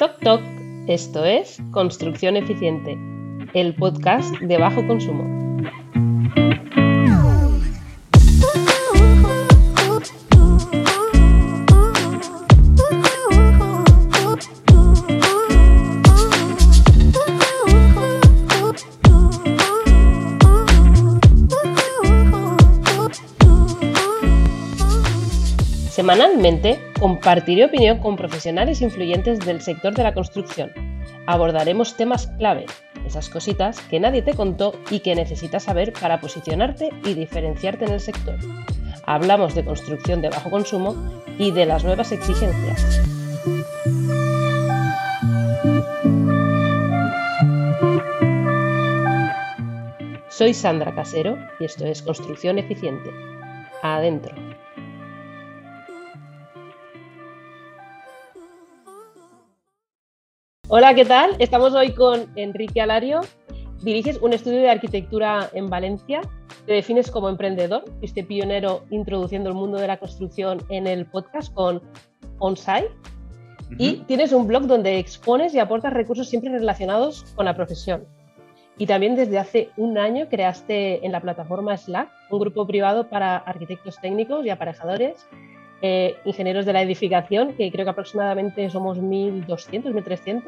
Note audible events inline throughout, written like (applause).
Toc Toc, esto es Construcción Eficiente, el podcast de bajo consumo. Compartiré opinión con profesionales influyentes del sector de la construcción. Abordaremos temas clave, esas cositas que nadie te contó y que necesitas saber para posicionarte y diferenciarte en el sector. Hablamos de construcción de bajo consumo y de las nuevas exigencias. Soy Sandra Casero y esto es Construcción Eficiente. Adentro. Hola, ¿qué tal? Estamos hoy con Enrique Alario. Diriges un estudio de arquitectura en Valencia. Te defines como emprendedor. Fuiste pionero introduciendo el mundo de la construcción en el podcast con OnSite. Y tienes un blog donde expones y aportas recursos siempre relacionados con la profesión. Y también desde hace un año creaste en la plataforma Slack un grupo privado para arquitectos técnicos y aparejadores eh, ingenieros de la edificación, que creo que aproximadamente somos 1.200, 1.300.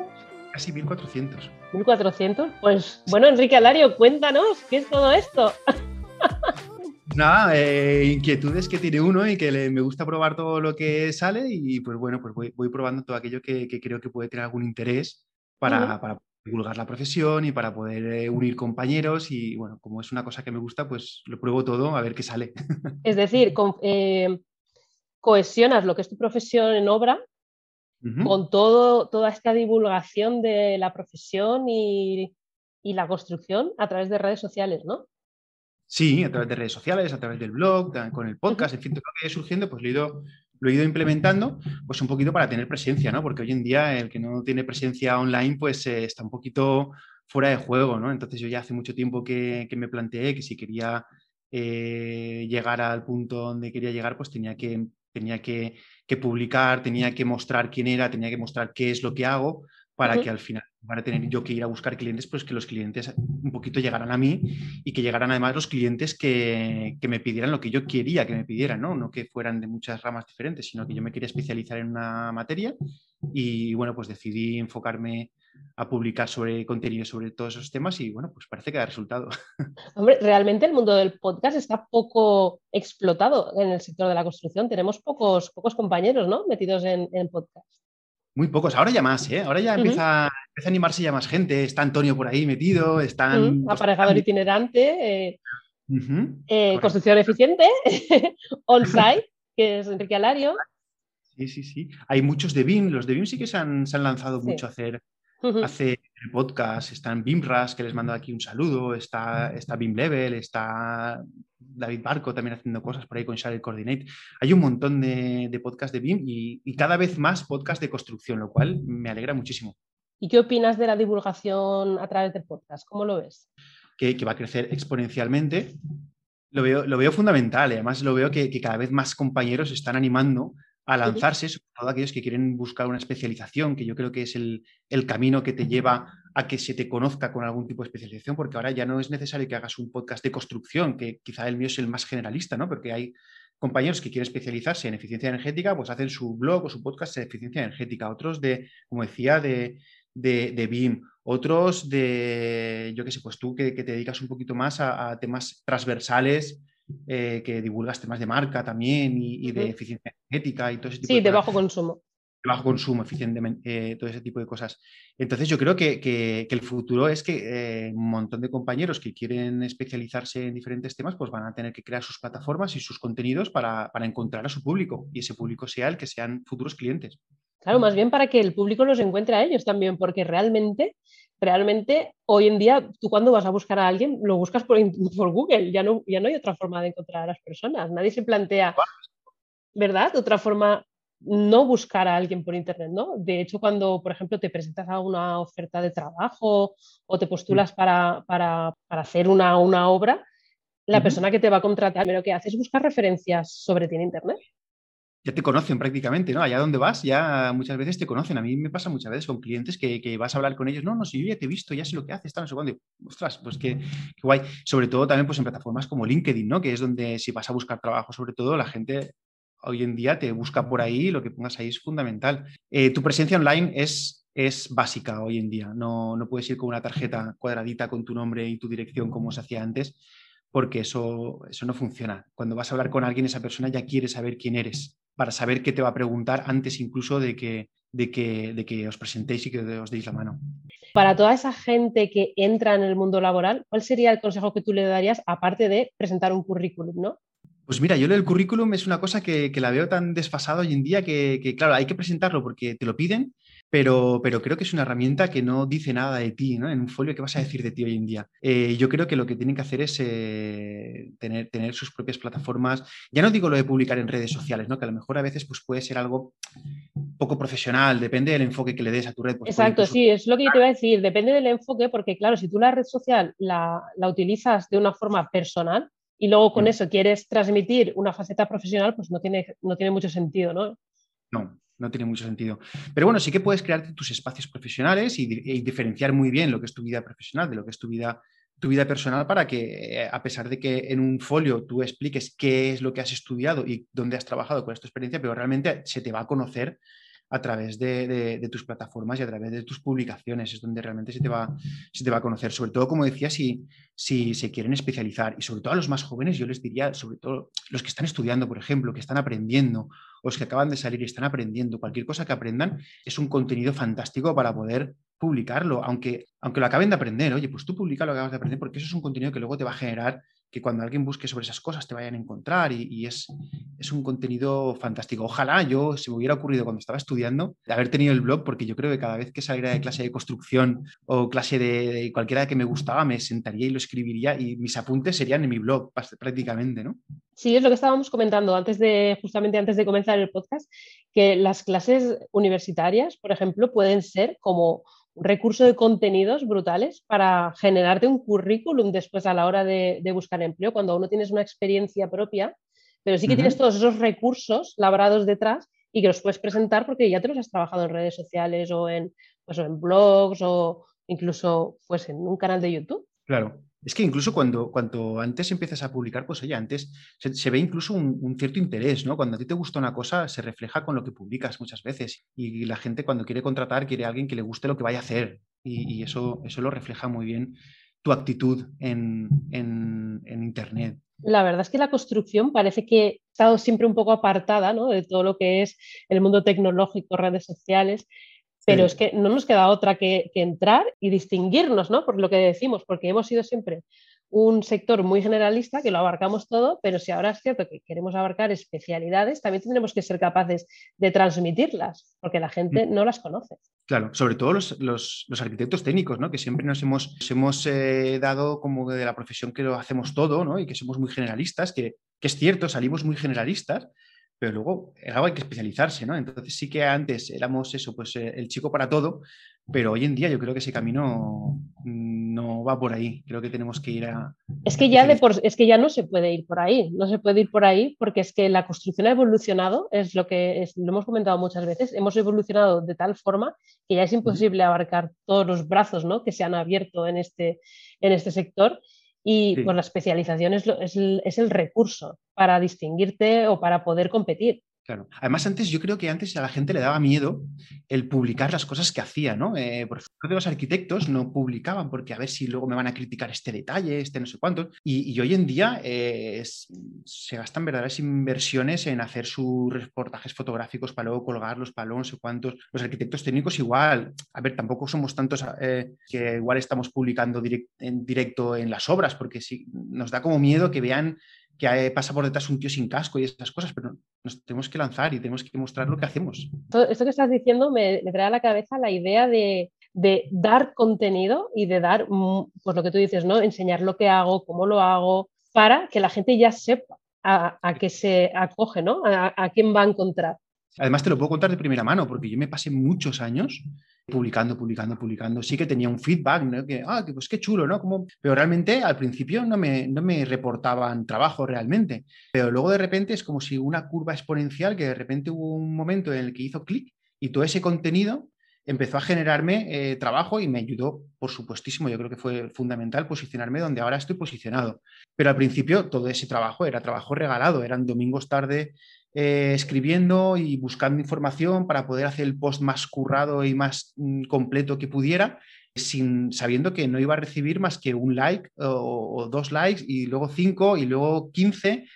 Casi 1.400. 1.400. Pues bueno, Enrique Alario, cuéntanos, ¿qué es todo esto? (laughs) Nada, eh, inquietudes que tiene uno y que me gusta probar todo lo que sale y pues bueno, pues voy, probando todo aquello que, creo que puede tener algún interés para, divulgar la profesión y para poder eh, unir compañeros y bueno, como es una cosa que me gusta, pues lo pruebo todo a ver qué sale. (laughs) Es decir, con, cohesionas lo que es tu profesión en obra con todo, toda esta divulgación de la profesión y, la construcción a través de redes sociales, ¿no? Sí, a través de redes sociales, a través del blog, con el podcast, en fin, todo lo que surgiendo, pues lo he ido, lo he ido implementando, pues un poquito para tener presencia, ¿no? Porque hoy en día el que no tiene presencia online, pues eh, está un poquito fuera de juego, ¿no? Entonces yo ya hace mucho tiempo que, me planteé que si quería eh, llegar al punto donde quería llegar, pues tenía que tenía que, publicar, tenía que mostrar quién era, tenía que mostrar qué es lo que hago para que al final, para tener yo que ir a buscar clientes, pues que los clientes un poquito llegaran a mí y que llegaran además los clientes que, me pidieran lo que yo quería que me pidieran, ¿no? No que fueran de muchas ramas diferentes, sino que yo me quería especializar en una materia y bueno, pues decidí enfocarme a publicar sobre contenido sobre todos esos temas y bueno, pues parece que da resultado. (laughs) Hombre, realmente el mundo del podcast está poco explotado en el sector de la construcción. Tenemos pocos, pocos compañeros, ¿no? Metidos en, podcast. Muy pocos, ahora ya más, ¿eh? Ahora ya empieza, a animarse ya más gente. Está Antonio por ahí metido, están... Aparejador itinerante, eh, eh, construcción eficiente, (laughs) on-site, que es Enrique Alario. Sí, sí, sí. Hay muchos de BIM. Los de BIM sí que se han, lanzado mucho a hacer hace podcast, está en BIMRAS, que les mando aquí un saludo, está, está BIM Level, está David Barco también haciendo cosas por ahí con Share Coordinate. Hay un montón de, de podcasts de BIM y, cada vez más podcasts de construcción, lo cual me alegra muchísimo. ¿Y qué opinas de la divulgación a través de podcast? ¿Cómo lo ves? Que, va a crecer exponencialmente. Lo veo, lo veo fundamental, además lo veo que, que cada vez más compañeros están animando a lanzarse, sobre todo aquellos que quieren buscar una especialización, que yo creo que es el, camino que te lleva a que se te conozca con algún tipo de especialización, porque ahora ya no es necesario que hagas un podcast de construcción, que quizá el mío es el más generalista, ¿no? Porque hay compañeros que quieren especializarse en eficiencia energética, pues hacen su blog o su podcast de eficiencia energética, otros de, como decía, de, de, BIM, otros de, yo qué sé, pues tú que, te dedicas un poquito más a temas transversales eh, que divulgas temas de marca también y, de eficiencia energética y todo ese tipo sí, de, bajo consumo. De bajo consumo, eficientemente, eh, todo ese tipo de cosas. Entonces yo creo que, el futuro es que eh, un montón de compañeros que quieren especializarse en diferentes temas, pues van a tener que crear sus plataformas y sus contenidos para, para encontrar a su público y ese público sea el que sean futuros clientes. Claro, más bien para que el público los encuentre a ellos también, porque realmente realmente hoy en día tú cuando vas a buscar a alguien lo buscas por, Google, ya no, ya no hay otra forma de encontrar a las personas, nadie se plantea, ¿verdad? Otra forma no buscar a alguien por internet, ¿no? De hecho, cuando, por ejemplo, te presentas a una oferta de trabajo o te postulas mm. para, hacer una, obra, la persona que te va a contratar, lo que hace es buscar referencias sobre ti en internet. Ya te conocen prácticamente, ¿no? Allá donde vas, ya muchas veces te conocen. A mí me pasa muchas veces con clientes que, vas a hablar con ellos, no, no, si yo ya te he visto, ya sé lo que haces, está no sé cuándo. Ostras, pues qué, guay. Sobre todo también pues en plataformas como LinkedIn, ¿no? Que es donde si vas a buscar trabajo, sobre todo, la gente hoy en día te busca por ahí, lo que pongas ahí es fundamental. Eh, tu presencia online es, es básica hoy en día. No, no puedes ir con una tarjeta cuadradita con tu nombre y tu dirección como se hacía antes porque eso, eso no funciona. Cuando vas a hablar con alguien, esa persona ya quiere saber quién eres, para saber qué te va a preguntar antes incluso de que, de que, de que os presentéis y que os deis la mano. Para toda esa gente que entra en el mundo laboral, ¿cuál sería el consejo que tú le darías, aparte de presentar un currículum, ¿no? Pues mira, yo lo del currículum es una cosa que, la veo tan desfasado hoy en día que, que, claro, hay que presentarlo porque te lo piden, pero, pero creo que es una herramienta que no dice nada de ti, ¿no? En un folio, ¿qué vas a decir de ti hoy en día? Eh, yo creo que lo que tienen que hacer es eh, tener, tener sus propias plataformas. Ya no digo lo de publicar en redes sociales, ¿no? Que a lo mejor a veces pues, puede ser algo poco profesional, depende del enfoque que le des a tu red. Pues, Exacto, sí, es lo que yo te iba a decir, depende del enfoque, porque claro, si tú la red social la, la utilizas de una forma personal, y luego con mm. eso quieres transmitir una faceta profesional, pues no tiene, no tiene mucho sentido, ¿no? No, no tiene mucho sentido. Pero bueno, sí que puedes crearte tus espacios profesionales y, diferenciar muy bien lo que es tu vida profesional de lo que es tu vida, tu vida personal para que, eh, a pesar de que en un folio tú expliques qué es lo que has estudiado y dónde has trabajado, con esta experiencia, pero realmente se te va a conocer a través de, tus plataformas y a través de tus publicaciones, es donde realmente se te va, se te va a conocer. Sobre todo, como decía, si, si se quieren especializar y sobre todo a los más jóvenes, yo les diría, sobre todo los que están estudiando, por ejemplo, que están aprendiendo, o los que acaban de salir y están aprendiendo, cualquier cosa que aprendan es un contenido fantástico para poder publicarlo, aunque, aunque lo acaben de aprender, oye, pues tú publica lo que acabas de aprender porque eso es un contenido que luego te va a generar que cuando alguien busque sobre esas cosas te vayan a encontrar y, es, es, un contenido fantástico. Ojalá yo, se me hubiera ocurrido cuando estaba estudiando, de haber tenido el blog, porque yo creo que cada vez que saliera de clase de construcción o clase de, cualquiera que me gustaba, me sentaría y lo escribiría y mis apuntes serían en mi blog prácticamente, ¿no? Sí, es lo que estábamos comentando antes de, justamente antes de comenzar el podcast, que las clases universitarias, por ejemplo, pueden ser como un recurso de contenidos brutales para generarte un currículum después a la hora de, buscar empleo, cuando uno tienes una experiencia propia, pero sí que tienes todos esos recursos labrados detrás y que los puedes presentar porque ya te los has trabajado en redes sociales o en, pues, en blogs o incluso pues, en un canal de YouTube. Claro. Es que incluso cuando, cuando antes empiezas a publicar, pues oye, antes se, ve incluso un, cierto interés, ¿no? Cuando a ti te gusta una cosa, se refleja con lo que publicas muchas veces. Y la gente cuando quiere contratar, quiere a alguien que le guste lo que vaya a hacer. Y, eso, eso lo refleja muy bien tu actitud en, en, Internet. La verdad es que la construcción parece que ha estado siempre un poco apartada ¿no? de todo lo que es el mundo tecnológico, redes sociales, pero es que no nos queda otra que, entrar y distinguirnos, ¿no? Por lo que decimos, porque hemos sido siempre un sector muy generalista que lo abarcamos todo, pero si ahora es cierto que queremos abarcar especialidades, también tendremos que ser capaces de transmitirlas, porque la gente mm. no las conoce. Claro, sobre todo los, arquitectos técnicos, ¿no? que siempre nos hemos, hemos eh, dado como de la profesión que lo hacemos todo ¿no? y que somos muy generalistas, que, que es cierto, salimos muy generalistas, pero luego algo hay que especializarse, ¿no? Entonces sí que antes éramos eso, pues eh, el chico para todo, pero hoy en día yo creo que ese camino no va por ahí. Creo que tenemos que ir a. Es que ya de por, es que ya no se puede ir por ahí, no se puede ir por ahí porque es que la construcción ha evolucionado, es lo que lo hemos comentado muchas veces, hemos evolucionado de tal forma que ya es imposible abarcar todos los brazos ¿no? que se han abierto en este, en este sector y pues la especialización es, es, el recurso para distinguirte o para poder competir. Claro. Además, antes yo creo que antes a la gente le daba miedo el publicar las cosas que hacía, ¿no? Eh, por ejemplo, los arquitectos no publicaban porque a ver si luego me van a criticar este detalle, este no sé cuánto. Y, hoy en día eh, se gastan verdaderas inversiones en hacer sus reportajes fotográficos para luego colgarlos, para luego no sé cuántos. Los arquitectos técnicos igual, a ver, tampoco somos tantos eh, que igual estamos publicando en directo en las obras, porque si, nos da como miedo que vean que pasa por detrás un tío sin casco y esas cosas, pero nos tenemos que lanzar y tenemos que mostrar lo que hacemos. Esto que estás diciendo me, trae a la cabeza la idea de, dar contenido y de dar, mm, pues lo que tú dices, ¿no? Enseñar lo que hago, cómo lo hago, para que la gente ya sepa a, qué se acoge, ¿no? A, a quién va a encontrar. Además, te lo puedo contar de primera mano, porque yo me pasé muchos años publicando, publicando, publicando. Sí que tenía un feedback, ¿no? que, ah, pues qué chulo, ¿no? Como, pero realmente al principio no me, no me reportaban trabajo realmente. Pero luego de repente es como si una curva exponencial que de repente hubo un momento en el que hizo clic y todo ese contenido empezó a generarme eh, trabajo y me ayudó, por supuestísimo, yo creo que fue fundamental posicionarme donde ahora estoy posicionado. Pero al principio todo ese trabajo era trabajo regalado, eran domingos tarde eh, escribiendo y buscando información para poder hacer el post más currado y más mm, completo que pudiera, sin, sabiendo que no iba a recibir más que un like o, dos likes y luego cinco y luego quince.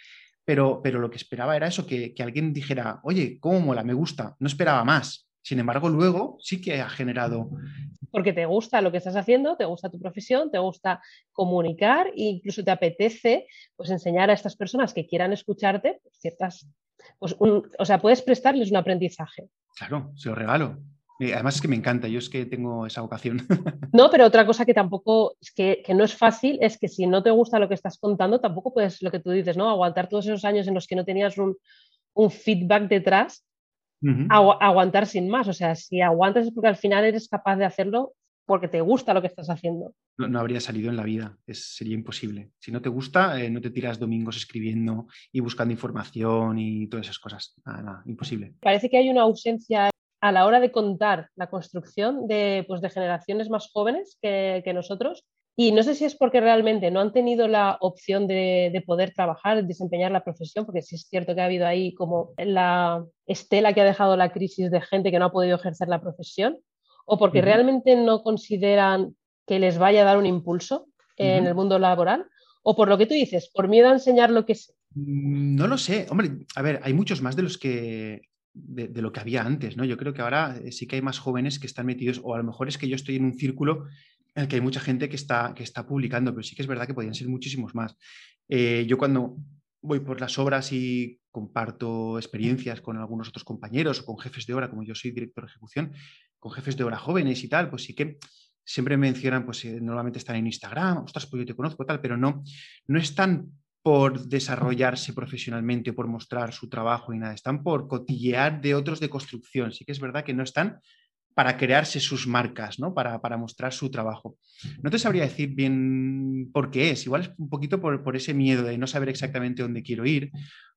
Pero, pero lo que esperaba era eso, que, que alguien dijera, oye, ¿cómo mola? Me gusta. No esperaba más. Sin embargo, luego sí que ha generado. Porque te gusta lo que estás haciendo, te gusta tu profesión, te gusta comunicar e incluso te apetece pues, enseñar a estas personas que quieran escucharte pues, ciertas pues o sea, puedes prestarles un aprendizaje. Claro, se lo regalo. además es que me encanta, yo es que tengo esa vocación. (laughs) No, pero otra cosa que tampoco, es que, no es fácil, es que si no te gusta lo que estás contando, tampoco puedes, lo que tú dices, ¿no? Aguantar todos esos años en los que no tenías un, feedback detrás, aguantar sin más. O sea, si aguantas es porque al final eres capaz de hacerlo porque te gusta lo que estás haciendo. No, habría salido en la vida, es, sería imposible. Si no te gusta, eh, no te tiras domingos escribiendo y buscando información y todas esas cosas. Nada, nada, imposible. Parece que hay una ausencia a la hora de contar la construcción de, pues, de generaciones más jóvenes que, nosotros. Y no sé si es porque realmente no han tenido la opción de, de, poder trabajar, desempeñar la profesión, porque sí es cierto que ha habido ahí como la estela que ha dejado la crisis de gente que no ha podido ejercer la profesión, o porque realmente no consideran que les vaya a dar un impulso en el mundo laboral, o por lo que tú dices, por miedo a enseñar lo que sé. Mm, no lo sé. Hombre, a ver, hay muchos más de los que de, lo que había antes, ¿no? Yo creo que ahora eh, sí que hay más jóvenes que están metidos, o a lo mejor es que yo estoy en un círculo en el que hay mucha gente que está, que está publicando, pero sí que es verdad que podrían ser muchísimos más. Eh, yo cuando voy por las obras y comparto experiencias con algunos otros compañeros o con jefes de obra, como yo soy director de ejecución, con jefes de obra jóvenes y tal, pues sí que siempre mencionan, pues eh, normalmente están en Instagram, ostras, pues yo te conozco tal, pero no, no están por desarrollarse profesionalmente o por mostrar su trabajo y nada, están por cotillear de otros de construcción. Sí que es verdad que no están para crearse sus marcas, ¿no? Para, para, mostrar su trabajo. No te sabría decir bien por qué es, igual es un poquito por, por, ese miedo de no saber exactamente dónde quiero ir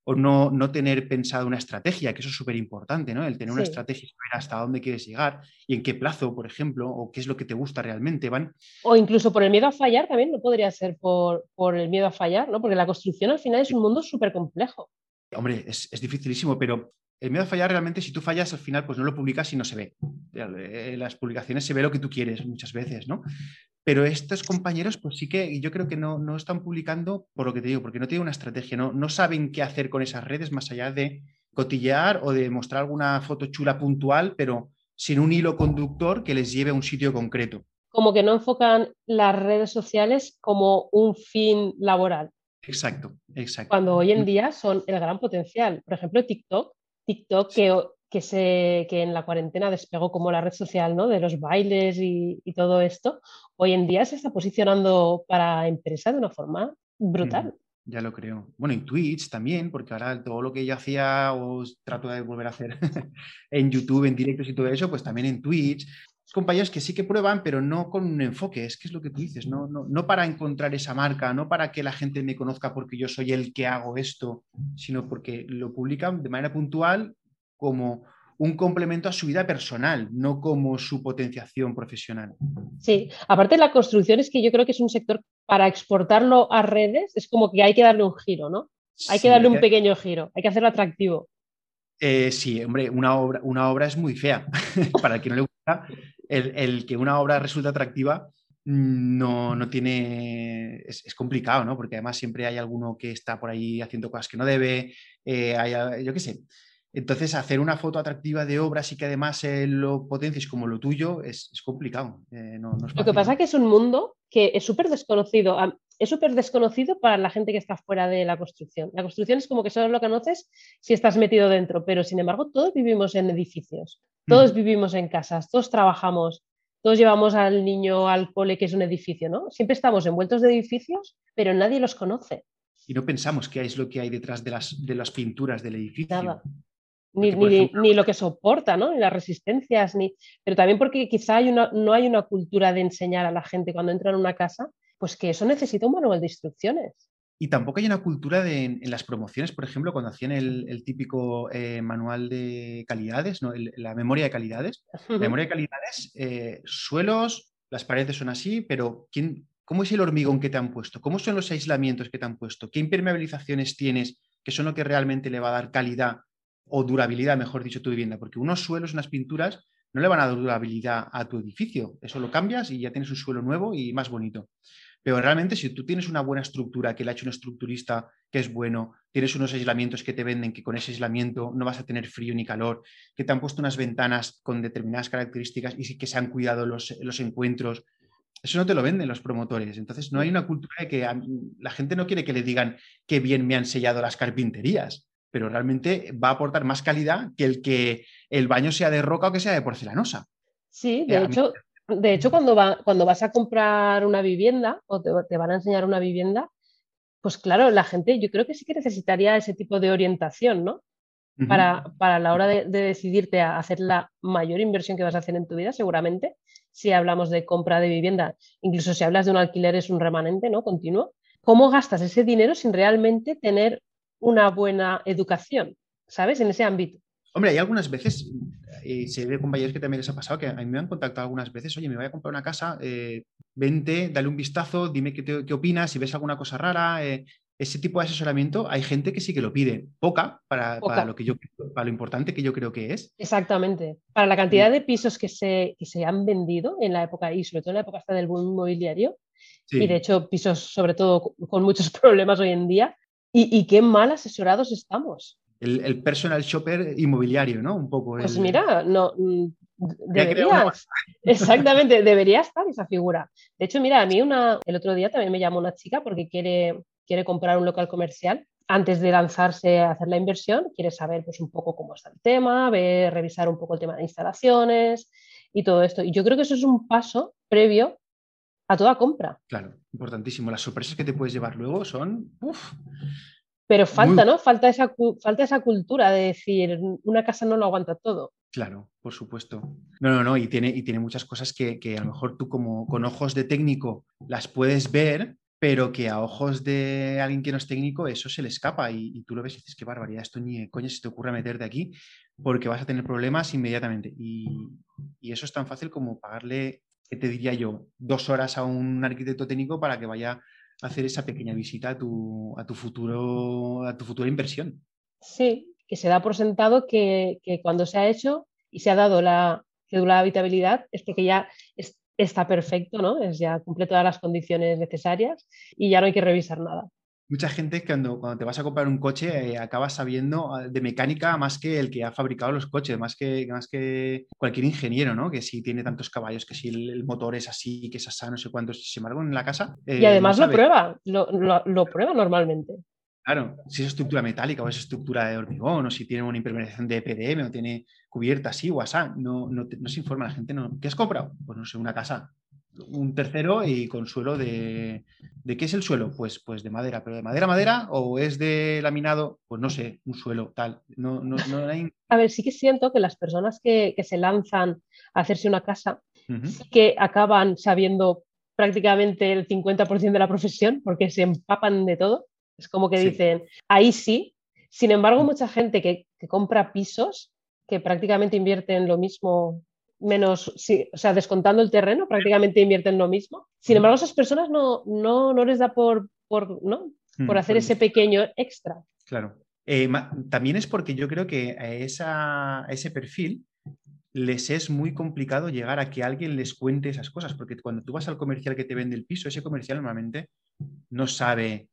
o no, no tener pensado una estrategia, que eso es súper importante, ¿no? El tener una estrategia, saber hasta dónde quieres llegar y en qué plazo, por ejemplo, o qué es lo que te gusta realmente, van. O incluso por el miedo a fallar también, no podría ser por, por el miedo a fallar, ¿no? Porque la construcción al final es un mundo súper complejo. Hombre, es, es dificilísimo, pero el miedo a fallar realmente, si tú fallas al final, pues no lo publicas y no se ve. En eh, las publicaciones se ve lo que tú quieres muchas veces, ¿no? Pero estos compañeros, pues sí que yo creo que no, no están publicando por lo que te digo, porque no tienen una estrategia, no, no saben qué hacer con esas redes más allá de cotillear o de mostrar alguna foto chula puntual, pero sin un hilo conductor que les lleve a un sitio concreto. Como que no enfocan las redes sociales como un fin laboral. Exacto, exacto. Cuando hoy en día son el gran potencial. Por ejemplo, TikTok TikTok que, que, se, que en la cuarentena despegó como la red social ¿no? de los bailes y, todo esto, hoy en día se está posicionando para empresa de una forma brutal. ya lo creo. Bueno, y Twitch también, porque ahora todo lo que yo hacía o trato de volver a hacer (laughs) en YouTube, en directos y todo eso, pues también en Twitch. Compañeros que sí que prueban, pero no con un enfoque, es que es lo que tú dices, no, no, no para encontrar esa marca, no para que la gente me conozca porque yo soy el que hago esto, sino porque lo publican de manera puntual como un complemento a su vida personal, no como su potenciación profesional. Sí, aparte de la construcción es que yo creo que es un sector para exportarlo a redes, es como que hay que darle un giro, ¿no? Hay que darle un pequeño giro, hay que hacerlo atractivo. Eh, sí, hombre, una obra, una obra es muy fea. (laughs) para el que no le gusta, el, que una obra resulta atractiva no, no tiene. Es, complicado, ¿no? Porque además siempre hay alguno que está por ahí haciendo cosas que no debe. Eh, yo qué sé. Entonces, hacer una foto atractiva de obras y que además eh, lo potencies como lo tuyo es, complicado. Eh, lo que pasa es que es un mundo que es súper desconocido. Es súper desconocido para la gente que está fuera de la construcción. La construcción es como que solo lo conoces si estás metido dentro, pero sin embargo todos vivimos en edificios, todos vivimos en casas, todos trabajamos, todos llevamos al niño al cole que es un edificio, ¿no? Siempre estamos envueltos de edificios, pero nadie los conoce. Y no pensamos qué es lo que hay detrás de las, de las pinturas del edificio. Ni, ni, lo que soporta, ¿no? Ni las resistencias, ni... pero también porque quizá hay una, no hay una cultura de enseñar a la gente cuando entra en una casa, pues que eso necesita un manual de instrucciones. Y tampoco hay una cultura de, en, las promociones, por ejemplo, cuando hacían el, típico eh, manual de calidades, ¿no? la memoria de calidades. La memoria de calidades, eh, suelos, las paredes son así, pero ¿quién, ¿cómo es el hormigón que te han puesto? ¿Cómo son los aislamientos que te han puesto? ¿Qué impermeabilizaciones tienes que son lo que realmente le va a dar calidad o durabilidad, mejor dicho, tu vivienda? Porque unos suelos, unas pinturas, no le van a dar durabilidad a tu edificio. Eso lo cambias y ya tienes un suelo nuevo y más bonito. Pero realmente si tú tienes una buena estructura que le ha hecho un estructurista que es bueno, tienes unos aislamientos que te venden que con ese aislamiento no vas a tener frío ni calor, que te han puesto unas ventanas con determinadas características y que se han cuidado los, los encuentros, eso no te lo venden los promotores. Entonces no hay una cultura de que la gente no quiere que le digan qué bien me han sellado las carpinterías, pero realmente va a aportar más calidad que el que el baño sea de roca o que sea de porcelanosa. Sí, de hecho, de hecho, cuando, cuando vas a comprar una vivienda o te, van a enseñar una vivienda, pues claro, la gente yo creo que sí que necesitaría ese tipo de orientación, ¿no? para, para, la hora de, decidirte a hacer la mayor inversión que vas a hacer en tu vida, seguramente, si hablamos de compra de vivienda, incluso si hablas de un alquiler es un remanente, ¿no? Continuo. ¿Cómo gastas ese dinero sin realmente tener una buena educación, ¿sabes? En ese ámbito. Hombre, hay algunas veces, y se ve compañeros que también les ha pasado, que a mí me han contactado algunas veces, oye, me voy a comprar una casa, eh, vente, dale un vistazo, dime qué, qué, opinas, si ves alguna cosa rara. Eh, ese tipo de asesoramiento hay gente que sí que lo pide, poca para, lo que yo para lo importante que yo creo que es. Exactamente. Para la cantidad de pisos que se, que se han vendido en la época y sobre todo en la época hasta del boom inmobiliario, y de hecho pisos sobre todo con muchos (laughs) problemas hoy en día, y, y qué mal asesorados estamos el, personal shopper inmobiliario, ¿no? Un poco. Pues mira, no. Mm, deberías, (laughs) exactamente, debería estar esa figura. De hecho, mira, a mí una, el otro día también me llamó una chica porque quiere, quiere comprar un local comercial. Antes de lanzarse a hacer la inversión, quiere saber pues, un poco cómo está el tema, ver, revisar un poco el tema de instalaciones y todo esto. Y yo creo que eso es un paso previo a toda compra. Claro, importantísimo. Las sorpresas que te puedes llevar luego son... Uf, pero falta, ¿no? Falta esa, falta esa cultura de decir, una casa no lo aguanta todo. Claro, por supuesto. No, no, no, y tiene, y tiene muchas cosas que, a lo mejor tú como con ojos de técnico las puedes ver, pero que a ojos de alguien que no es técnico eso se le escapa y, tú lo ves y dices, qué barbaridad, esto ni coño se te ocurre meterte aquí porque vas a tener problemas inmediatamente. Y, y eso es tan fácil como pagarle, ¿qué te diría yo? Dos horas a un arquitecto técnico para que vaya hacer esa pequeña visita a tu, a tu, futuro, a tu futura inversión. Sí, que se da por sentado que, cuando se ha hecho y se ha dado la cédula de habitabilidad es porque ya está perfecto, ¿no? Es ya cumple todas las condiciones necesarias y ya no hay que revisar nada mucha gente cuando, cuando te vas a comprar un coche eh, acabas sabiendo ah, de mecánica más que el que ha fabricado los coches, más que, más que cualquier ingeniero, ¿no? Que si tiene tantos caballos, que si el, motor es así, que es así, no sé cuántos, sin embargo en la casa... y además lo prueba, lo, lo, prueba normalmente. Claro, si es estructura metálica o es estructura de hormigón o si tiene una impermeabilización de PDM o tiene cubierta así o así, no, no, no se informa la gente. No. ¿Qué has comprado? Pues no sé, una casa un tercero y con suelo de... ¿De qué es el suelo? Pues, pues de madera, pero de madera madera o es de laminado, pues no sé, un suelo tal. No, no, hay... A ver, sí que siento que las personas que, se lanzan a hacerse una casa, que acaban sabiendo prácticamente el 50% de la profesión porque se empapan de todo. Es como que dicen, ahí sí. Sin embargo, mucha gente que, que compra pisos, que prácticamente invierten lo mismo menos, sí, o sea, descontando el terreno, prácticamente invierten lo mismo. Sin embargo, esas personas no, no, no les da por, por, ¿no? Mm, por hacer ese pequeño extra. Claro. Eh, también es porque yo creo que a, esa, ese perfil les es muy complicado llegar a que alguien les cuente esas cosas, porque cuando tú vas al comercial que te vende el piso, ese comercial normalmente no sabe,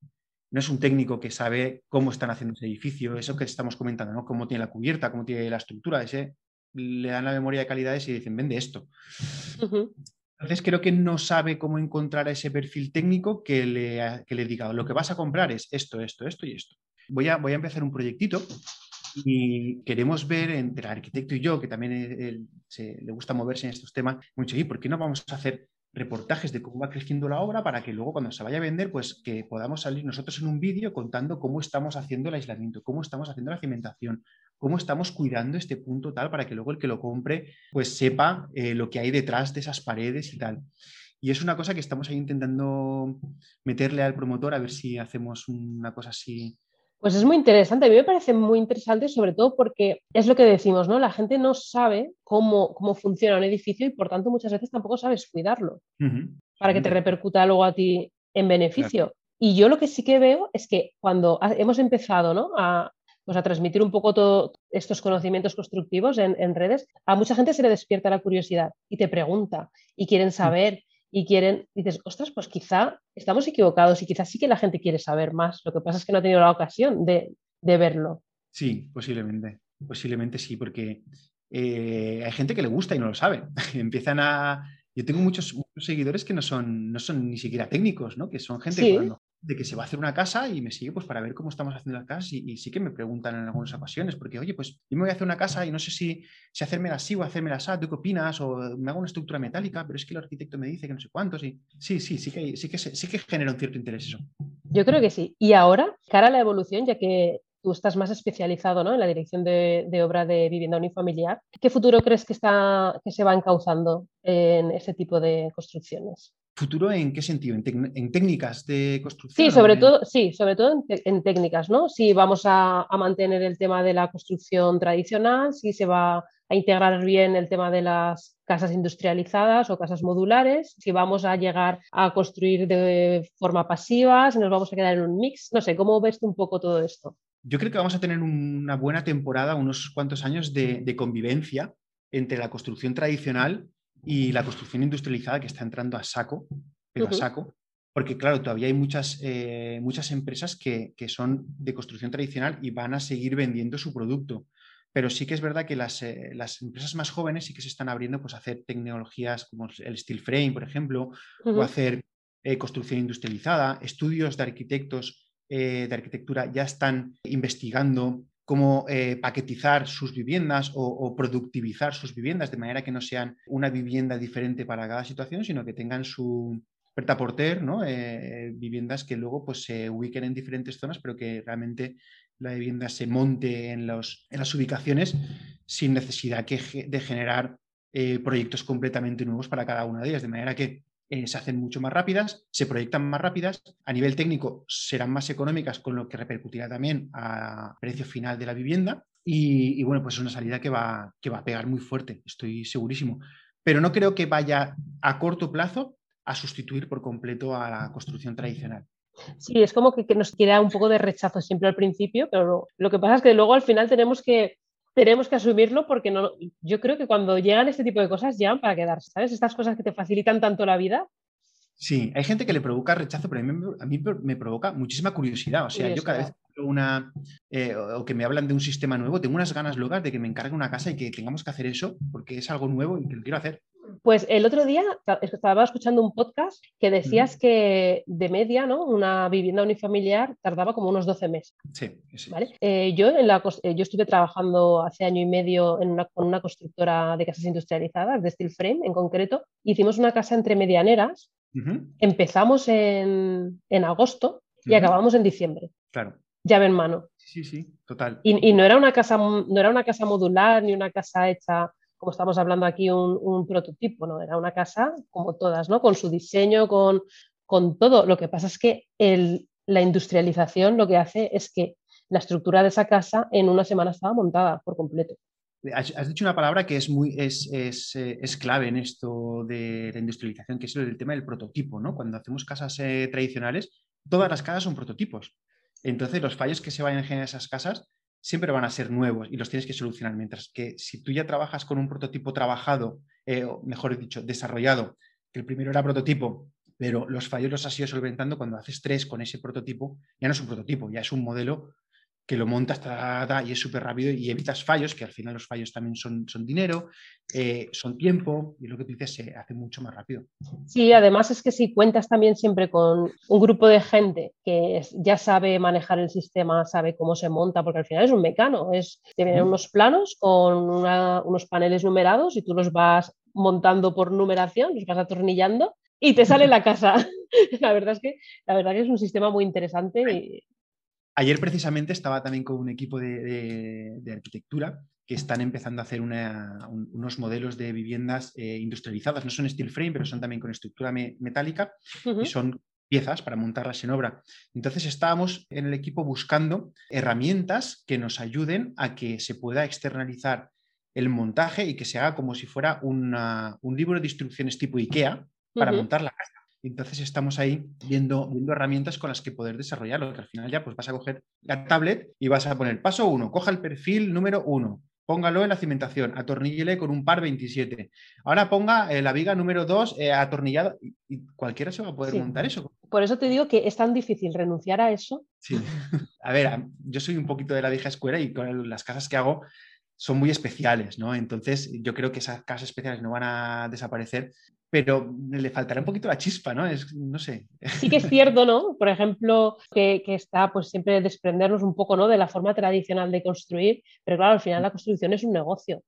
no es un técnico que sabe cómo están haciendo ese edificio, eso que estamos comentando, ¿no? Cómo tiene la cubierta, cómo tiene la estructura, ese le dan la memoria de calidades y dicen, vende esto. Entonces creo que no sabe cómo encontrar a ese perfil técnico que le, que le diga, lo que vas a comprar es esto, esto, esto y esto. Voy a, voy a empezar un proyectito y queremos ver entre el arquitecto y yo, que también le gusta moverse en estos temas, mucho, ¿y por qué no vamos a hacer reportajes de cómo va creciendo la obra para que luego cuando se vaya a vender, pues que podamos salir nosotros en un vídeo contando cómo estamos haciendo el aislamiento, cómo estamos haciendo la cimentación, cómo estamos cuidando este punto tal para que luego el que lo compre pues sepa eh, lo que hay detrás de esas paredes y tal. Y es una cosa que estamos ahí intentando meterle al promotor a ver si hacemos una cosa así. Pues es muy interesante, a mí me parece muy interesante, sobre todo porque es lo que decimos, ¿no? La gente no sabe cómo, cómo funciona un edificio y por tanto muchas veces tampoco sabes cuidarlo para que te repercuta luego a ti en beneficio. Y yo lo que sí que veo es que cuando hemos empezado ¿no? a, pues a transmitir un poco todos estos conocimientos constructivos en, en, redes, a mucha gente se le despierta la curiosidad y te pregunta y quieren saber y quieren, dices, ostras, pues quizá estamos equivocados y quizás sí que la gente quiere saber más. Lo que pasa es que no ha tenido la ocasión de, de verlo. Sí, posiblemente. Posiblemente sí, porque eh, hay gente que le gusta y no lo sabe. (laughs) Empiezan a. Yo tengo muchos, seguidores que no son, no son ni siquiera técnicos, ¿no? Que son gente que de que se va a hacer una casa y me sigue pues para ver cómo estamos haciendo las casas y, sí que me preguntan en algunas ocasiones, porque oye, pues yo me voy a hacer una casa y no sé si, si hacerme así o hacerme así, ¿tú qué opinas? O me hago una estructura metálica, pero es que el arquitecto me dice que no sé cuántos y sí, sí, sí que, sí que, sí que genera un cierto interés eso. Yo creo que sí. Y ahora, cara a la evolución, ya que tú estás más especializado ¿no? en la dirección de, obra de vivienda unifamiliar. ¿Qué futuro crees que, está, que se va encauzando en ese tipo de construcciones? ¿Futuro en qué sentido? ¿En, técnicas de construcción? Sí, sobre todo, sí, sobre todo en, técnicas, ¿no? Si vamos a, mantener el tema de la construcción tradicional, si se va a integrar bien el tema de las casas industrializadas o casas modulares, si vamos a llegar a construir de forma pasiva, si nos vamos a quedar en un mix, no sé, ¿cómo ves tú un poco todo esto? Yo creo que vamos a tener una buena temporada, unos cuantos años de, de convivencia entre la construcción tradicional y la construcción industrializada que está entrando a saco, pero a saco, porque claro, todavía hay muchas, eh, muchas empresas que, son de construcción tradicional y van a seguir vendiendo su producto. Pero sí que es verdad que las, eh, las empresas más jóvenes sí que se están abriendo pues, a hacer tecnologías como el steel frame, por ejemplo, o hacer eh, construcción industrializada. Estudios de arquitectos de arquitectura ya están investigando cómo eh, paquetizar sus viviendas o, productivizar sus viviendas de manera que no sean una vivienda diferente para cada situación, sino que tengan su porter, ¿no? Eh, viviendas que luego pues, se ubiquen en diferentes zonas, pero que realmente la vivienda se monte en, en las ubicaciones sin necesidad de generar eh, proyectos completamente nuevos para cada una de ellas, de manera que eh, se hacen mucho más rápidas, se proyectan más rápidas, a nivel técnico serán más económicas, con lo que repercutirá también a precio final de la vivienda. Y, bueno, pues es una salida que va, que va a pegar muy fuerte, estoy segurísimo. Pero no creo que vaya a corto plazo a sustituir por completo a la construcción tradicional. Sí, es como que, que nos queda un poco de rechazo siempre al principio, pero lo que pasa es que luego al final tenemos que tenemos que asumirlo porque no, yo creo que cuando llegan este tipo de cosas llegan para quedarse, ¿sabes? Estas cosas que te facilitan tanto la vida. Sí, hay gente que le provoca rechazo, pero a mí, me provoca muchísima curiosidad. O sea, yo cada vez que una eh, o que me hablan de un sistema nuevo, tengo unas ganas locas de que me encargue una casa y que tengamos que hacer eso porque es algo nuevo y que lo quiero hacer. Pues el otro día estaba escuchando un podcast que decías que de media, ¿no? Una vivienda unifamiliar tardaba como unos 12 meses. Sí, sí. Eh, yo, en la, eh, yo estuve trabajando hace año y medio en una, con una constructora de casas industrializadas, de steel frame en concreto. Hicimos una casa entre medianeras. Empezamos en, en agosto y acabamos en diciembre. Claro. Llave en mano. Sí, sí, total. Y, y, no, era una casa, no era una casa modular ni una casa hecha estamos hablando aquí, un, prototipo, ¿no? Era una casa como todas, ¿no? Con su diseño, con, con todo. Lo que pasa es que el, la industrialización lo que hace es que la estructura de esa casa en una semana estaba montada por completo. Has, dicho una palabra que es, muy, es, es, eh, es, clave en esto de la industrialización, que es el tema del prototipo. ¿no? Cuando hacemos casas eh, tradicionales, todas las casas son prototipos. Entonces, los fallos que se vayan a generar en esas casas siempre van a ser nuevos y los tienes que solucionar. Mientras que si tú ya trabajas con un prototipo trabajado, eh, o mejor dicho, desarrollado, que el primero era prototipo, pero los fallos los has ido solventando cuando haces tres con ese prototipo, ya no es un prototipo, ya es un modelo que lo montas y es súper rápido y evitas fallos, que al final los fallos también son, son dinero, eh, son tiempo y lo que tú dices se hace mucho más rápido. Sí, además es que si cuentas también siempre con un grupo de gente que ya sabe manejar el sistema, sabe cómo se monta, porque al final es un mecano, es, te unos planos con unos paneles numerados y tú los vas montando por numeración, los vas atornillando y te sale la casa. (laughs) la verdad es que la verdad que es un sistema muy interesante y Ayer precisamente estaba también con un equipo de, arquitectura que están empezando a hacer unos modelos de viviendas eh, industrializadas. No son steel frame, pero son también con estructura metálica y son piezas para montarlas en obra. Entonces estábamos en el equipo buscando herramientas que nos ayuden a que se pueda externalizar el montaje y que se haga como si fuera un libro de instrucciones tipo IKEA para montar la casa. Entonces estamos ahí viendo, viendo, herramientas con las que poder desarrollarlo, que al final ya pues vas a coger la tablet y vas a poner paso 1, coja el perfil número 1, póngalo en la cimentación, atornillele con un par 27. Ahora ponga eh, la viga número 2 eh, atornillada y, cualquiera se va a poder montar eso. Por eso te digo que es tan difícil renunciar a eso. Sí. (laughs) A ver, yo soy un poquito de la vieja escuela y con las casas que hago son muy especiales, ¿no? Entonces yo creo que esas casas especiales no van a desaparecer pero le faltará un poquito la chispa, ¿no? Es, no sé. Sí que es (laughs) cierto, ¿no? Por ejemplo, que, está pues siempre desprendernos un poco, ¿no? De la forma tradicional de construir, pero claro, al final la construcción es un negocio.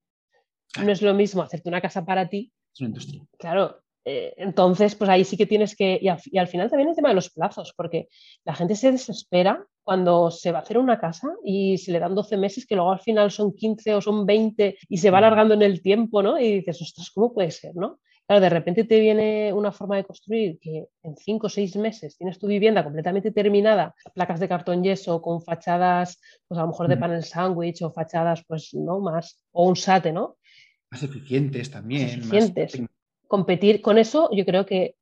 No es lo mismo hacerte una casa para ti. Es una industria. Claro, eh, entonces, pues ahí sí que tienes que, y al, final también el tema de los plazos, porque la gente se desespera cuando se va a hacer una casa y se le dan 12 meses, que luego al final son 15 o son 20 y se va alargando en el tiempo, ¿no? Y dices, ostras, ¿cómo puede ser, no? Claro, de repente te viene una forma de construir que en cinco o seis meses tienes tu vivienda completamente terminada, placas de cartón yeso con fachadas, pues a lo mejor de panel sándwich o fachadas, pues no más, o un SATE, ¿no? Más eficientes también. eficientes. Competir con eso, yo creo que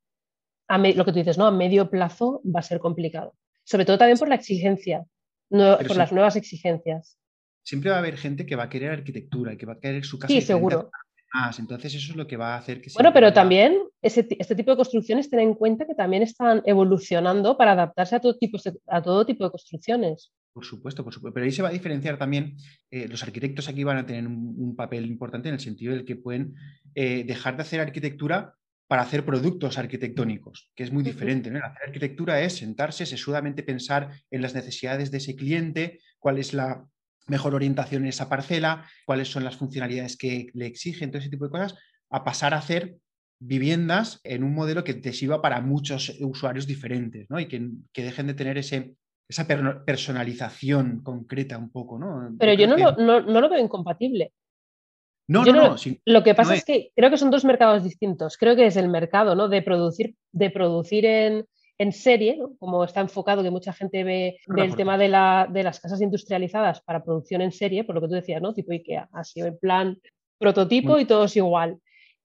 a lo que tú dices, ¿no? A medio plazo va a ser complicado. Sobre todo también por la exigencia, por las nuevas exigencias. Siempre va a haber gente que va a querer arquitectura y que va a querer su casa. Sí, seguro entonces, eso es lo que va a hacer que... Bueno, pero también este tipo de construcciones, ten en cuenta que también están evolucionando para adaptarse a todo tipo, a todo tipo de construcciones. Por supuesto, por supuesto. Pero ahí se va a diferenciar también, eh, los arquitectos aquí van a tener un, papel importante en el sentido del que pueden eh, dejar de hacer arquitectura para hacer productos arquitectónicos, que es muy diferente. Hacer arquitectura es sentarse, sesudamente pensar en las necesidades de ese cliente, cuál es la mejor orientación en esa parcela, cuáles son las funcionalidades que le exigen, todo ese tipo de cosas, a pasar a hacer viviendas en un modelo que te sirva para muchos usuarios diferentes, ¿no? Y que, dejen de tener ese, esa personalización concreta un poco, ¿no? Pero yo, no, lo, veo incompatible. No, no, no, Lo que pasa es que creo que son dos mercados distintos. Creo que es el mercado, ¿no? De producir, de producir en, en serie, como está enfocado que mucha gente ve del tema de, las casas industrializadas para producción en serie, por lo que tú decías, ¿no? Tipo IKEA, así en plan prototipo y todo es igual.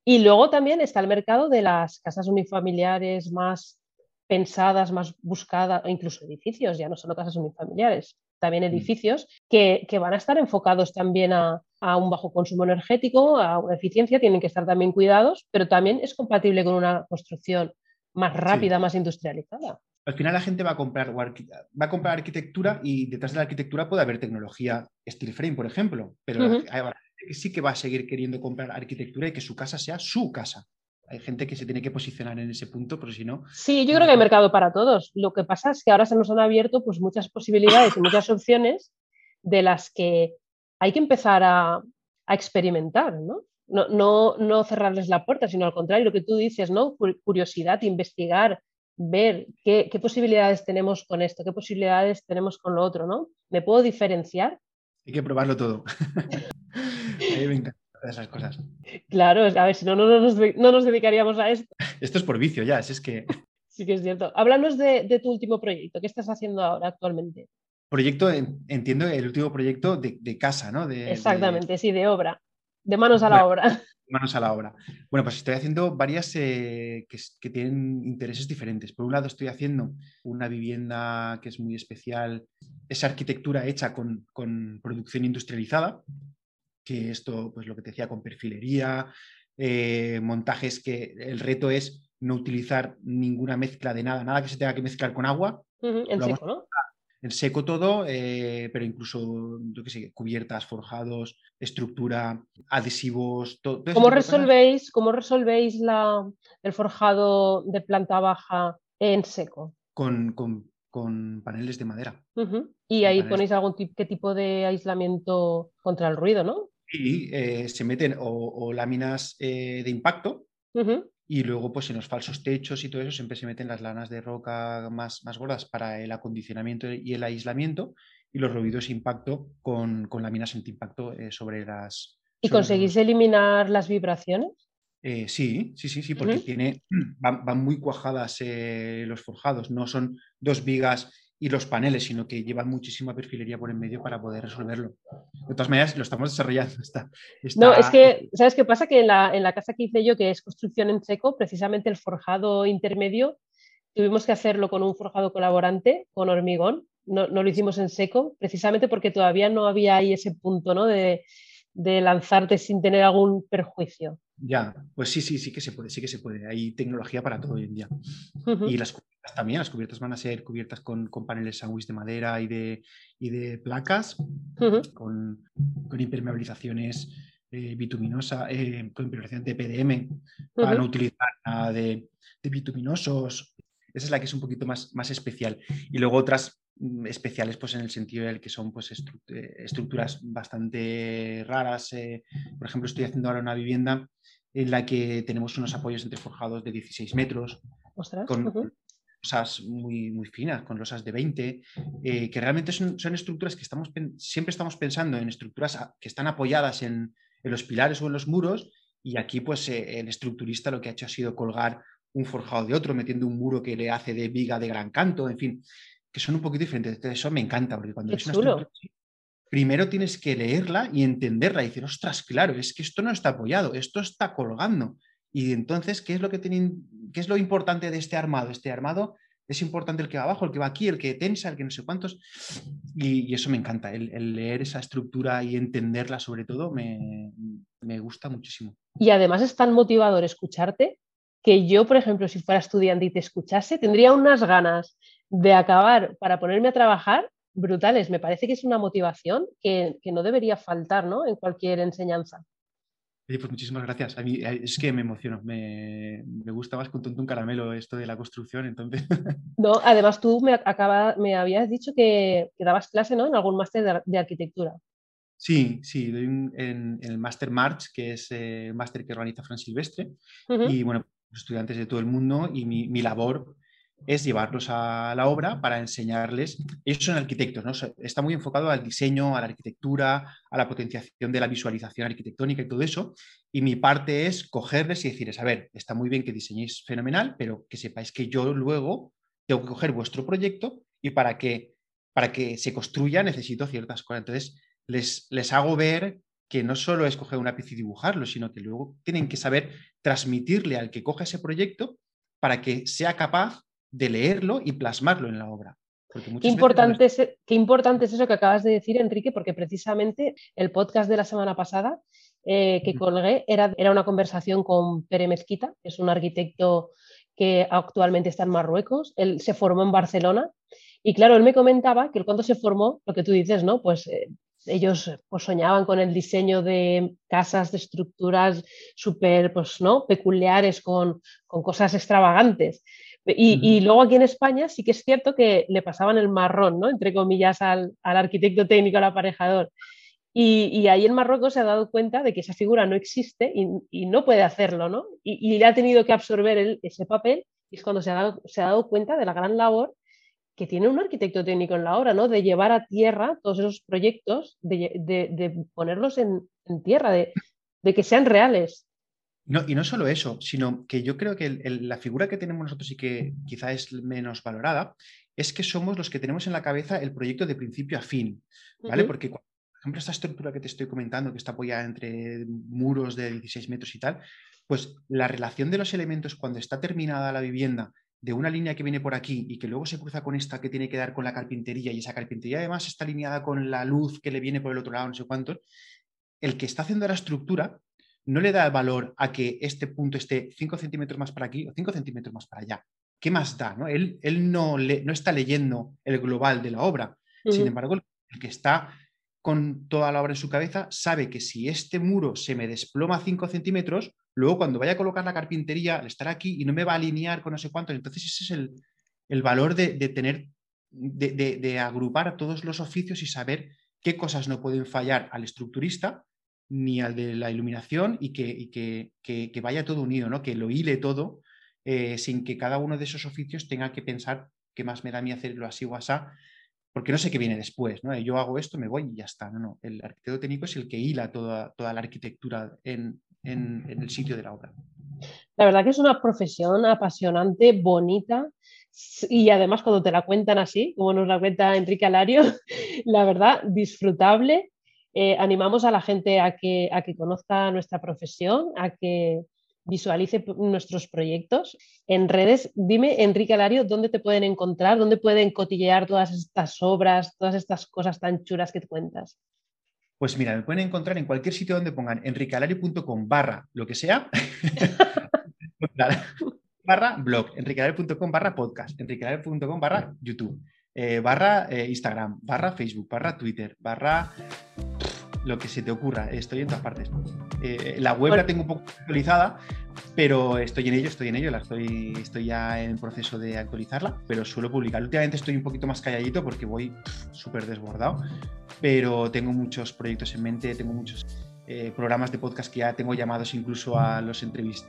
Y luego también está el mercado de las casas unifamiliares más pensadas, más buscadas, incluso edificios, ya no solo casas unifamiliares, también mm. edificios que, van a estar enfocados también a, a, un bajo consumo energético, a una eficiencia, tienen que estar también cuidados, pero también es compatible con una construcción más rápida, más industrializada. Al final la gente va a comprar va a comprar arquitectura y detrás de la arquitectura puede haber tecnología steel frame, por ejemplo, pero sí que va a seguir queriendo comprar arquitectura y que su casa sea su casa. Hay gente que se tiene que posicionar en ese punto, pero si no. Sí, yo creo que hay mercado para todos. Lo que pasa es que ahora se nos han abierto pues, muchas posibilidades y muchas opciones de las que hay que empezar a, a experimentar, ¿no? No, no, cerrarles la puerta, sino al contrario, lo que tú dices, ¿no? Curiosidad, investigar, ver qué, posibilidades tenemos con esto, qué posibilidades tenemos con lo otro, ¿no? ¿Me puedo diferenciar? Hay que probarlo todo. (laughs) a mí me encantan esas cosas. Claro, a ver, si no, no nos, no nos dedicaríamos a esto. (laughs) Esto es por vicio ya, es que... (laughs) Sí que es cierto. Háblanos de, tu último proyecto. ¿Qué estás haciendo ahora actualmente? Proyecto, entiendo, el último proyecto de, casa, ¿no? Exactamente, sí, de obra. De manos a la obra. (laughs) Manos a la obra. Bueno, pues estoy haciendo varias eh, que, tienen intereses diferentes. Por un lado, estoy haciendo una vivienda que es muy especial, esa arquitectura hecha con, producción industrializada, que esto, pues lo que te decía, con perfilería, eh, montajes que el reto es no utilizar ninguna mezcla de nada, nada que se tenga que mezclar con agua. en seco, ¿no? En seco todo, eh, pero incluso, yo qué sé, cubiertas, forjados, estructura, adhesivos, todo. ¿Cómo resolvéis, ¿Cómo resolvéis la, el forjado de planta baja en seco? Con, paneles de madera. Y ahí ponéis algún qué tipo de aislamiento contra el ruido, ¿no? Y eh, se meten o, láminas eh, de impacto Y luego, pues en los falsos techos y todo eso, siempre se meten las lanas de roca más, más gordas para el acondicionamiento y el aislamiento y los ruidos impacto con, con láminas antiimpacto eh, sobre las... ¿Y conseguís eliminar las vibraciones? Eh, sí, sí, sí, sí, porque tiene, (clears throat) van, muy cuajadas eh, los forjados, no son dos vigas y los paneles, sino que llevan muchísima perfilería por en medio para poder resolverlo. De todas maneras, lo estamos desarrollando. Está, No, es que, ¿sabes qué pasa? Que en la, en la casa que hice yo, que es construcción en seco, precisamente el forjado intermedio, tuvimos que hacerlo con un forjado colaborante, con hormigón, no, no, lo hicimos en seco, precisamente porque todavía no había ahí ese punto ¿no? de, de, lanzarte sin tener algún perjuicio. Ya, pues sí, sí, sí que se puede, sí que se puede. Hay tecnología para todo hoy en día. Y las también, las cubiertas van a ser cubiertas con, con paneles sándwich de madera y de, y de placas, con, con, impermeabilizaciones eh, bituminosa, eh, con impermeabilización de PDM, para no utilizar nada de, de bituminosos. Esa es la que es un poquito más, más especial. Y luego otras Mm, especiales pues en el sentido del que son pues eh, estructuras bastante raras. Eh, por ejemplo, estoy haciendo ahora una vivienda en la que tenemos unos apoyos entre forjados de 16 metros, con losas muy, muy finas, con losas de 20, eh, que realmente son, son, estructuras que estamos, siempre estamos pensando en estructuras que están apoyadas en, en los pilares o en los muros, y aquí pues el estructurista lo que ha hecho ha sido colgar un forjado de otro, metiendo un muro que le hace de viga de gran canto, en fin, que son un poquito diferentes. Eso me encanta, porque cuando ves una estructura primero tienes que leerla y entenderla y decir, ostras, claro, es que esto no está apoyado, esto está colgando. Y entonces, ¿qué es lo que tienen, qué es lo importante de este armado? Este armado es importante el que va abajo, el que va aquí, el que tensa, el que no sé cuántos. Y, eso me encanta, el, leer esa estructura y entenderla sobre todo me, me gusta muchísimo. Y además es tan motivador escucharte que yo, por ejemplo, si fuera estudiante y te escuchase, tendría unas ganas de acabar para ponerme a trabajar brutales. Me parece que es una motivación que, no debería faltar ¿no? en cualquier enseñanza. Pues muchísimas gracias. A mí eh, es que me emociono, me, gusta más con tonto un caramelo esto de la construcción, entonces. (laughs) No, además tú me, acaba, me habías dicho que, dabas clase ¿no? en algún máster de, arquitectura. Sí, sí, doy en, el Máster March, que es el eh, máster que organiza Fran Silvestre, y bueno, estudiantes de todo el mundo, y mi, mi labor es llevarlos a la obra para enseñarles. Ellos son arquitectos, ¿no? Está muy enfocado al diseño, a la arquitectura, a la potenciación de la visualización arquitectónica y todo eso. Y mi parte es cogerles y decirles, a ver, está muy bien que diseñéis fenomenal, pero que sepáis que yo luego tengo que coger vuestro proyecto y para que, para que se construya necesito ciertas cosas. Entonces, les, les hago ver que no solo es coger un lápiz y dibujarlo, sino que luego tienen que saber transmitirle al que coja ese proyecto para que sea capaz de leerlo y plasmarlo en la obra. Qué importante, es, qué importante es eso que acabas de decir, Enrique, porque precisamente el podcast de la semana pasada eh, que colgué era, era una conversación con Pere Mezquita, que es un arquitecto que actualmente está en Marruecos. Él se formó en Barcelona y claro, él me comentaba que cuando se formó, lo que tú dices, ¿no? Pues eh, ellos pues, soñaban con el diseño de casas, de estructuras súper pues, ¿no? peculiares, con, con cosas extravagantes. Y, luego aquí en España sí que es cierto que le pasaban el marrón, ¿no? entre comillas, al, arquitecto técnico, al aparejador. Y, ahí en Marruecos se ha dado cuenta de que esa figura no existe y, no puede hacerlo, ¿no? Y, le ha tenido que absorber ese papel y es cuando se ha, dado, se ha dado cuenta de la gran labor que tiene un arquitecto técnico en la obra, ¿no? De llevar a tierra todos esos proyectos, de, ponerlos en, tierra, de, que sean reales. No, y no solo eso, sino que yo creo que la figura que tenemos nosotros y que quizá es menos valorada es que somos los que tenemos en la cabeza el proyecto de principio a fin, ¿vale? Porque, por ejemplo, esta estructura que te estoy comentando, que está apoyada entre muros de 16 metros y tal, pues la relación de los elementos cuando está terminada la vivienda de una línea que viene por aquí y que luego se cruza con esta que tiene que dar con la carpintería y esa carpintería además está alineada con la luz que le viene por el otro lado, no sé cuántos, el que está haciendo la estructura no le da valor a que este punto esté 5 centímetros más para aquí o 5 centímetros más para allá. ¿Qué más da? No? Él, él no, le, no, está leyendo el global de la obra. Sin embargo, el que está con toda la obra en su cabeza sabe que si este muro se me desploma 5 centímetros, luego cuando vaya a colocar la carpintería, estará aquí y no me va a alinear con no sé cuánto. Entonces ese es el, valor de, tener, de, de agrupar todos los oficios y saber qué cosas no pueden fallar al estructurista ni al de la iluminación y que, que, vaya todo unido, ¿no? que lo hile todo eh, sin que cada uno de esos oficios tenga que pensar qué más me da a mí hacerlo así o así, porque no sé qué viene después. ¿no? Yo hago esto, me voy y ya está. No, no. El arquitecto técnico es el que hila toda, toda la arquitectura en, en, el sitio de la obra. La verdad que es una profesión apasionante, bonita y además cuando te la cuentan así, como nos la cuenta Enrique Alario, (laughs) la verdad, disfrutable. Eh, animamos a la gente a que, a que conozca nuestra profesión, a que visualice nuestros proyectos. En redes, dime, Enrique Alario, ¿dónde te pueden encontrar? ¿Dónde pueden cotillear todas estas obras, todas estas cosas tan chulas que te cuentas? Pues mira, me pueden encontrar en cualquier sitio donde pongan enriquealario.com barra lo que sea, (laughs) barra blog, enriquealario.com barra podcast, enriquealario.com barra YouTube, eh, barra eh, Instagram, barra Facebook, barra Twitter, barra lo que se te ocurra. Estoy en todas partes. Eh, la web la tengo un poco actualizada, pero estoy en ello, estoy en ello, la estoy, estoy ya en proceso de actualizarla, pero suelo publicar. Últimamente estoy un poquito más calladito porque voy súper desbordado, pero tengo muchos proyectos en mente, tengo muchos eh, programas de podcast que ya tengo llamados incluso a los,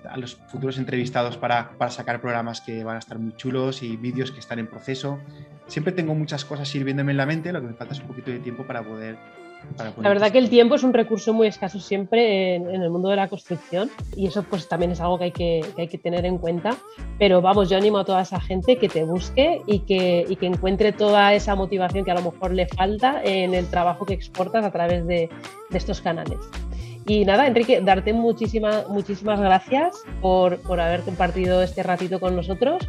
a los futuros entrevistados para, para, sacar programas que van a estar muy chulos y vídeos que están en proceso. Siempre tengo muchas cosas sirviéndome en la mente, lo que me falta es un poquito de tiempo para poder la verdad que el tiempo es un recurso muy escaso siempre en, el mundo de la construcción y eso pues también es algo que hay que, hay que, tener en cuenta. Pero vamos, yo animo a toda esa gente que te busque y que, y que encuentre toda esa motivación que a lo mejor le falta en el trabajo que exportas a través de, de estos canales. Y nada, Enrique, darte muchísimas, muchísimas gracias por, por haber compartido este ratito con nosotros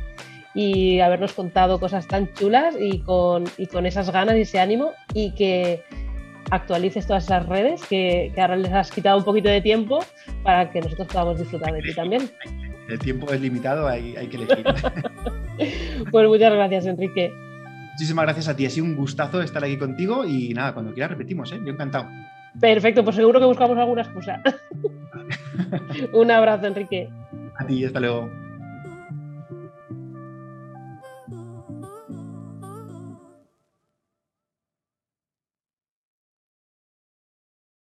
y habernos contado cosas tan chulas y con, y con esas ganas y ese ánimo y que actualices todas esas redes que, ahora les has quitado un poquito de tiempo para que nosotros podamos disfrutar de ti también. El tiempo es limitado, hay, hay que elegir. (laughs) pues muchas gracias, Enrique. Muchísimas gracias a ti, ha sido un gustazo estar aquí contigo y nada, cuando quieras repetimos, ¿eh? yo encantado. Perfecto, pues seguro que buscamos alguna excusa. (laughs) un abrazo, Enrique. A ti, hasta luego.